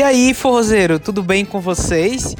E aí, forrozeiro, tudo bem com vocês?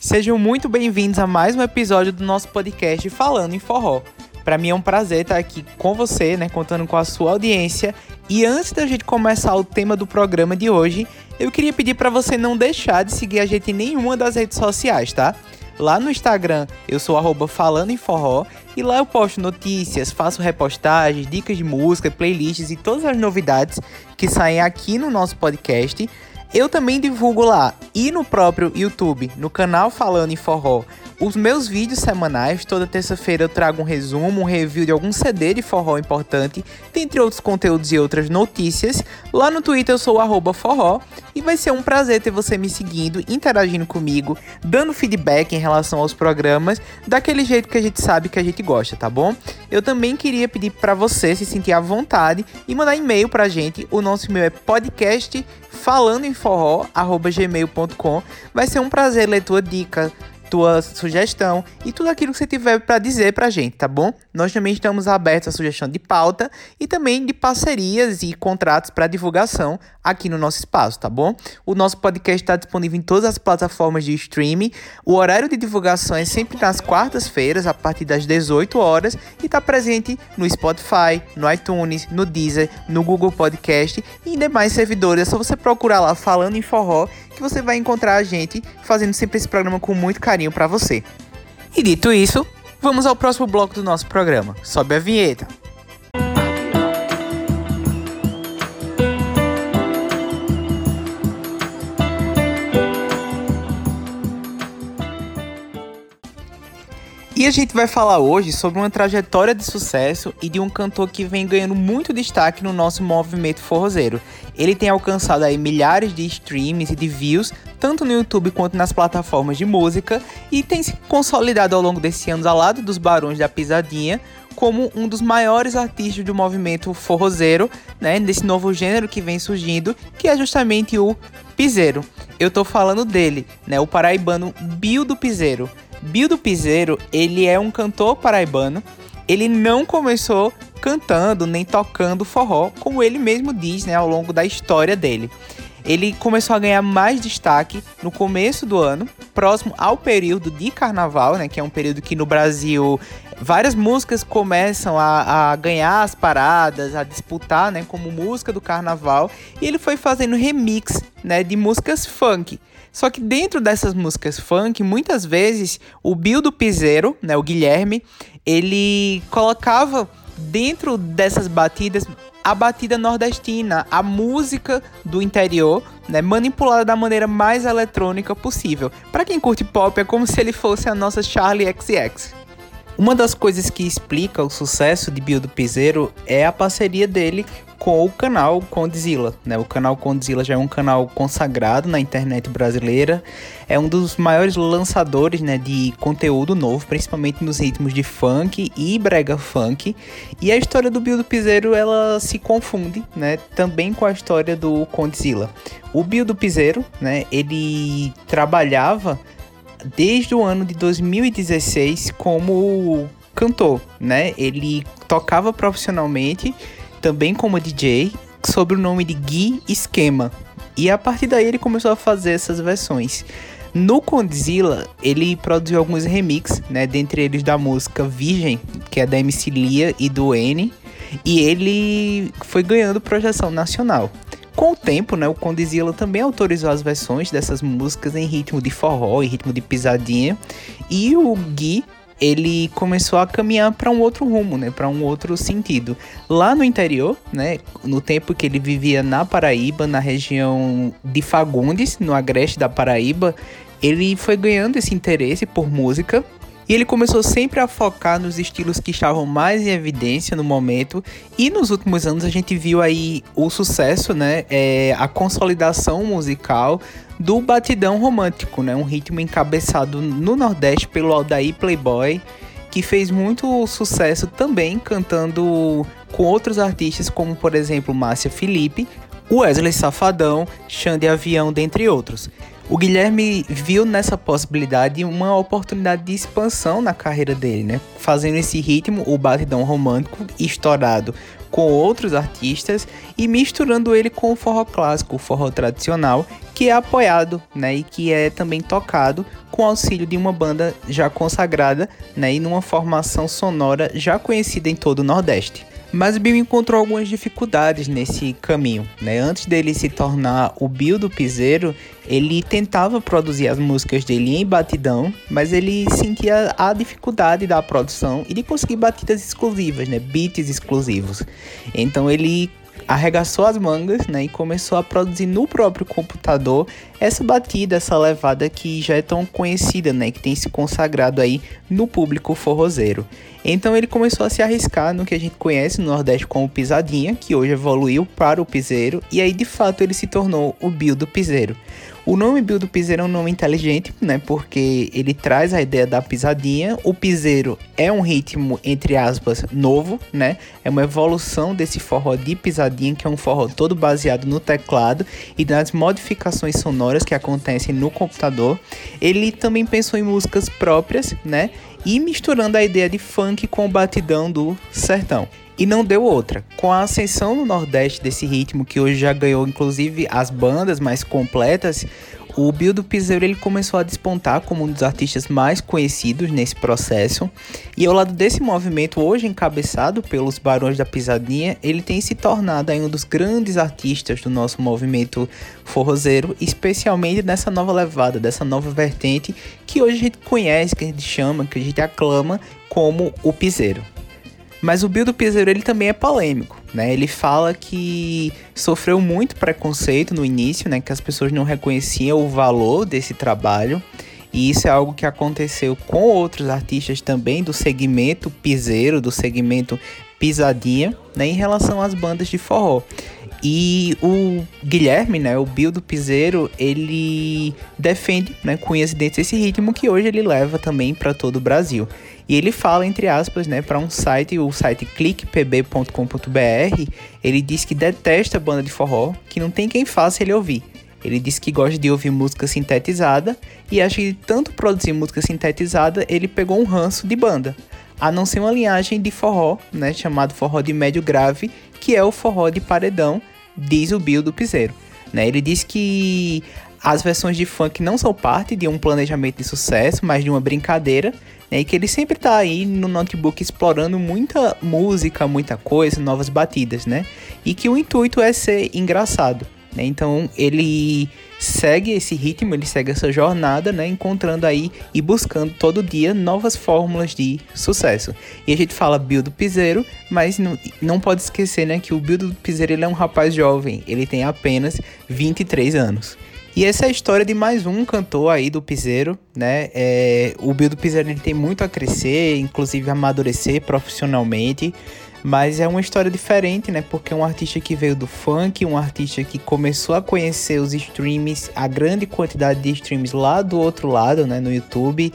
Sejam muito bem-vindos a mais um episódio do nosso podcast Falando em Forró. Para mim é um prazer estar aqui com você, né, contando com a sua audiência. E antes da gente começar o tema do programa de hoje, eu queria pedir para você não deixar de seguir a gente em nenhuma das redes sociais, tá? Lá no Instagram eu sou arroba falando em forró e lá eu posto notícias, faço repostagens, dicas de música, playlists e todas as novidades que saem aqui no nosso podcast. Eu também divulgo lá. E no próprio YouTube, no canal Falando em Forró, os meus vídeos semanais. Toda terça-feira eu trago um resumo, um review de algum CD de forró importante, dentre outros conteúdos e outras notícias. Lá no Twitter eu sou o forró e vai ser um prazer ter você me seguindo, interagindo comigo, dando feedback em relação aos programas, daquele jeito que a gente sabe que a gente gosta, tá bom? Eu também queria pedir para você se sentir à vontade e mandar e-mail pra gente. O nosso e-mail é podcast falando em. Vai ser um prazer ler tua dica, tua sugestão e tudo aquilo que você tiver para dizer pra gente, tá bom? Nós também estamos abertos à sugestão de pauta e também de parcerias e contratos para divulgação aqui no nosso espaço, tá bom? O nosso podcast está disponível em todas as plataformas de streaming. O horário de divulgação é sempre nas quartas-feiras, a partir das 18 horas, e está presente no Spotify, no iTunes, no Deezer, no Google Podcast e em demais servidores. É só você procurar lá falando em forró que você vai encontrar a gente fazendo sempre esse programa com muito carinho para você. E dito isso, vamos ao próximo bloco do nosso programa. Sobe a vinheta. E a gente vai falar hoje sobre uma trajetória de sucesso e de um cantor que vem ganhando muito destaque no nosso movimento forrozeiro. Ele tem alcançado aí milhares de streams e de views, tanto no YouTube quanto nas plataformas de música, e tem se consolidado ao longo desses anos ao lado dos Barões da Pisadinha como um dos maiores artistas do movimento forrozeiro, né, desse novo gênero que vem surgindo, que é justamente o piseiro. Eu tô falando dele, né, o paraibano Bill do Piseiro. Bildo Piseiro, ele é um cantor paraibano. Ele não começou cantando nem tocando forró, como ele mesmo diz, né, ao longo da história dele. Ele começou a ganhar mais destaque no começo do ano, próximo ao período de carnaval, né, que é um período que no Brasil várias músicas começam a, a, ganhar as paradas, a disputar, né, como música do carnaval, e ele foi fazendo remix, né, de músicas funk. Só que dentro dessas músicas funk, muitas vezes o Bill do Piseiro, né, o Guilherme, ele colocava dentro dessas batidas a batida nordestina, a música do interior, né, manipulada da maneira mais eletrônica possível. Para quem curte pop, é como se ele fosse a nossa Charlie XX. Uma das coisas que explica o sucesso de Bill do Piseiro é a parceria dele com o canal Condzilla, né? O canal Condzilla já é um canal consagrado na internet brasileira, é um dos maiores lançadores, né, de conteúdo novo, principalmente nos ritmos de funk e brega funk. E a história do Bill do Piseiro, ela se confunde, né, também com a história do Condzilla. O Bill do Piseiro, né, ele trabalhava desde o ano de 2016 como cantor, né? Ele tocava profissionalmente também como DJ, sob o nome de Gui Esquema. E a partir daí ele começou a fazer essas versões. No Condzilla, ele produziu alguns remixes, né, dentre eles da música Virgem, que é da MC Lia e do N, e ele foi ganhando projeção nacional. Com o tempo, né, o Condzilla também autorizou as versões dessas músicas em ritmo de forró, em ritmo de pisadinha, e o Gui ele começou a caminhar para um outro rumo, né, para um outro sentido. Lá no interior, né, no tempo que ele vivia na Paraíba, na região de Fagundes, no agreste da Paraíba, ele foi ganhando esse interesse por música e ele começou sempre a focar nos estilos que estavam mais em evidência no momento. E nos últimos anos a gente viu aí o sucesso, né? É, a consolidação musical do batidão romântico, né? Um ritmo encabeçado no Nordeste pelo Aldair Playboy, que fez muito sucesso também cantando com outros artistas, como por exemplo Márcia Felipe, Wesley Safadão, Xande Avião, dentre outros. O Guilherme viu nessa possibilidade uma oportunidade de expansão na carreira dele, né? Fazendo esse ritmo, o batidão romântico, estourado com outros artistas e misturando ele com o forró clássico, o forró tradicional, que é apoiado, né, e que é também tocado com auxílio de uma banda já consagrada, né, e numa formação sonora já conhecida em todo o Nordeste. Mas Bill encontrou algumas dificuldades nesse caminho, né? Antes dele se tornar o Bill do Piseiro, ele tentava produzir as músicas dele em batidão, mas ele sentia a dificuldade da produção e de conseguir batidas exclusivas, né? Beats exclusivos. Então ele arregaçou as mangas, né, e começou a produzir no próprio computador essa batida, essa levada que já é tão conhecida, né, que tem se consagrado aí no público forrozeiro. Então ele começou a se arriscar no que a gente conhece no Nordeste como pisadinha, que hoje evoluiu para o piseiro, e aí de fato ele se tornou o Bill do piseiro. O nome Bill do Piseiro é um nome inteligente, né? Porque ele traz a ideia da pisadinha. O piseiro é um ritmo, entre aspas, novo, né? É uma evolução desse forró de pisadinha, que é um forró todo baseado no teclado e nas modificações sonoras que acontecem no computador. Ele também pensou em músicas próprias, né? E misturando a ideia de funk com o batidão do sertão. E não deu outra. Com a ascensão no Nordeste desse ritmo, que hoje já ganhou inclusive as bandas mais completas, o Bill do Piseiro ele começou a despontar como um dos artistas mais conhecidos nesse processo. E ao lado desse movimento, hoje encabeçado pelos Barões da Pisadinha, ele tem se tornado um dos grandes artistas do nosso movimento forrozeiro, especialmente nessa nova levada, dessa nova vertente que hoje a gente conhece, que a gente chama, que a gente aclama como o piseiro. Mas o Bill do Piseiro ele também é polêmico, né? Ele fala que sofreu muito preconceito no início, né? Que as pessoas não reconheciam o valor desse trabalho. E isso é algo que aconteceu com outros artistas também do segmento piseiro, do segmento pisadinha, né? Em relação às bandas de forró. E o Guilherme, né, o Bill do Piseiro, ele defende, né, com esse ritmo que hoje ele leva também para todo o Brasil. E ele fala, entre aspas, né, para um site, o site clickpb.com.br, ele diz que detesta banda de forró, que não tem quem faça ele ouvir. Ele diz que gosta de ouvir música sintetizada e acha que tanto produzir música sintetizada, ele pegou um ranço de banda. A não ser uma linhagem de forró, né, chamado forró de médio grave, que é o forró de paredão, diz o Bill do Piseiro. Né? Ele diz que as versões de funk não são parte de um planejamento de sucesso, mas de uma brincadeira né? E que ele sempre tá aí no notebook explorando muita música, muita coisa, novas batidas, né? E que o intuito é ser engraçado. Né? Então ele segue esse ritmo, ele segue essa jornada, né? Encontrando aí e buscando todo dia novas fórmulas de sucesso. E a gente fala Bill do Piseiro, mas não, não pode esquecer, né? Que o Bill do Piseiro ele é um rapaz jovem, ele tem apenas 23 anos. E essa é a história de mais um cantor aí do Piseiro, né? É, o Bill do Piseiro ele tem muito a crescer, inclusive amadurecer profissionalmente. Mas é uma história diferente, né? Porque é um artista que veio do funk, um artista que começou a conhecer os streams, a grande quantidade de streams lá do outro lado, né? No YouTube,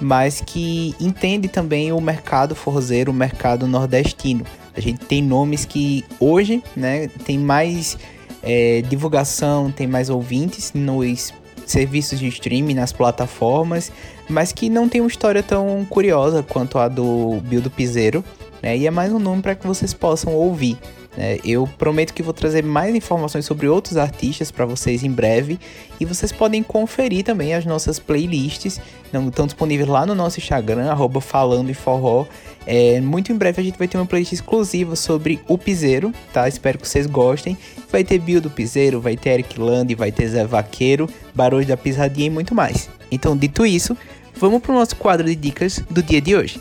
mas que entende também o mercado forrozeiro, o mercado nordestino. A gente tem nomes que hoje, né? Tem mais é, divulgação, tem mais ouvintes nos serviços de streaming, nas plataformas, mas que não tem uma história tão curiosa quanto a do Bill do Piseiro, né? E é mais um nome para que vocês possam ouvir. É, eu prometo que vou trazer mais informações sobre outros artistas para vocês em breve e vocês podem conferir também as nossas playlists, não estão disponíveis lá no nosso Instagram, arroba falando e forró. É, muito em breve a gente vai ter uma playlist exclusiva sobre o Piseiro, tá? Espero que vocês gostem. Vai ter Bill do Piseiro, vai ter Eric Land, vai ter Zé Vaqueiro, Barões da Pisadinha e muito mais. Então, dito isso, vamos para o nosso quadro de dicas do dia de hoje.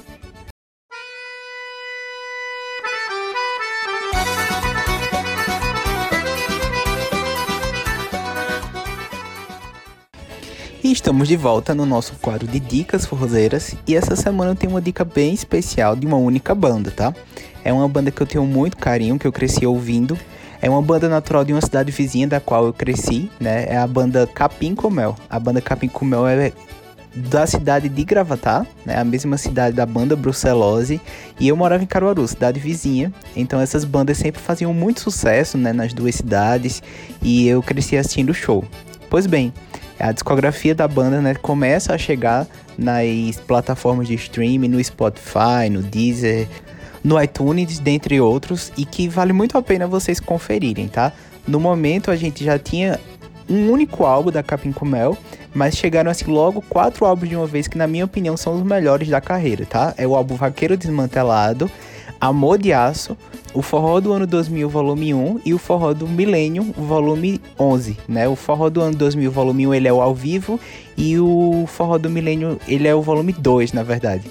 Estamos de volta no nosso quadro de dicas forrozeiras e essa semana eu tenho uma dica bem especial de uma única banda, tá? É uma banda que eu tenho muito carinho, que eu cresci ouvindo. É uma banda natural de uma cidade vizinha da qual eu cresci, né? É a banda Capim Comel. A banda Capim Comel é da cidade de Gravatá, né, a mesma cidade da banda Brucelose, e eu morava em Caruaru, cidade vizinha. Então essas bandas sempre faziam muito sucesso, né, nas duas cidades, e eu cresci assistindo o show. Pois bem, A discografia da banda, né, começa a chegar nas plataformas de streaming, no Spotify, no Deezer, no iTunes, dentre outros, e que vale muito a pena vocês conferirem, tá? No momento a gente já tinha um único álbum da Capim Comel, mas chegaram assim logo quatro álbuns de uma vez que na minha opinião são os melhores da carreira, tá? É o álbum Vaqueiro Desmantelado, Amor de Aço, o Forró do Ano 2000, volume 1, e o Forró do Milênio, volume 11, né? O Forró do Ano 2000, volume 1, ele é o ao vivo, e o Forró do Milênio, ele é o volume 2, na verdade.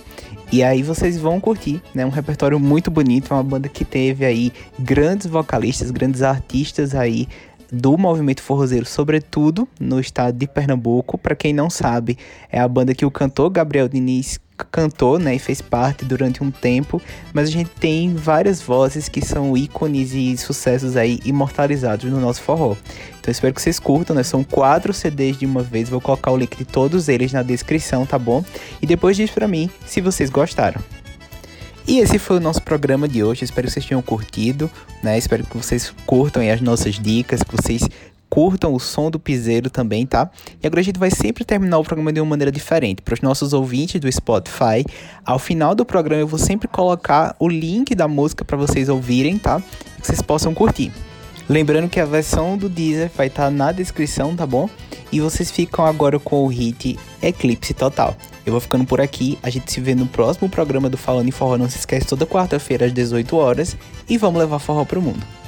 E aí vocês vão curtir, né? Um repertório muito bonito, uma banda que teve aí grandes vocalistas, grandes artistas aí do movimento forrozeiro, sobretudo no estado de Pernambuco. Para quem não sabe, é a banda que o cantor Gabriel Diniz cantou, né, e fez parte durante um tempo, mas a gente tem várias vozes que são ícones e sucessos aí imortalizados no nosso forró. Então espero que vocês curtam, né? São quatro CDs de uma vez, vou colocar o link de todos eles na descrição, tá bom? E depois diz para mim se vocês gostaram. E esse foi o nosso programa de hoje. Espero que vocês tenham curtido, né? Espero que vocês curtam as nossas dicas, que vocês curtam o som do piseiro também, tá? E agora a gente vai sempre terminar o programa de uma maneira diferente. Para os nossos ouvintes do Spotify, ao final do programa eu vou sempre colocar o link da música para vocês ouvirem, tá? Que vocês possam curtir. Lembrando que a versão do Deezer vai estar tá na descrição, tá bom? E vocês ficam agora com o hit Eclipse Total. Eu vou ficando por aqui, a gente se vê no próximo programa do Falando em Forró. Não se esquece, toda quarta-feira às 18 horas. E vamos levar forró pro mundo.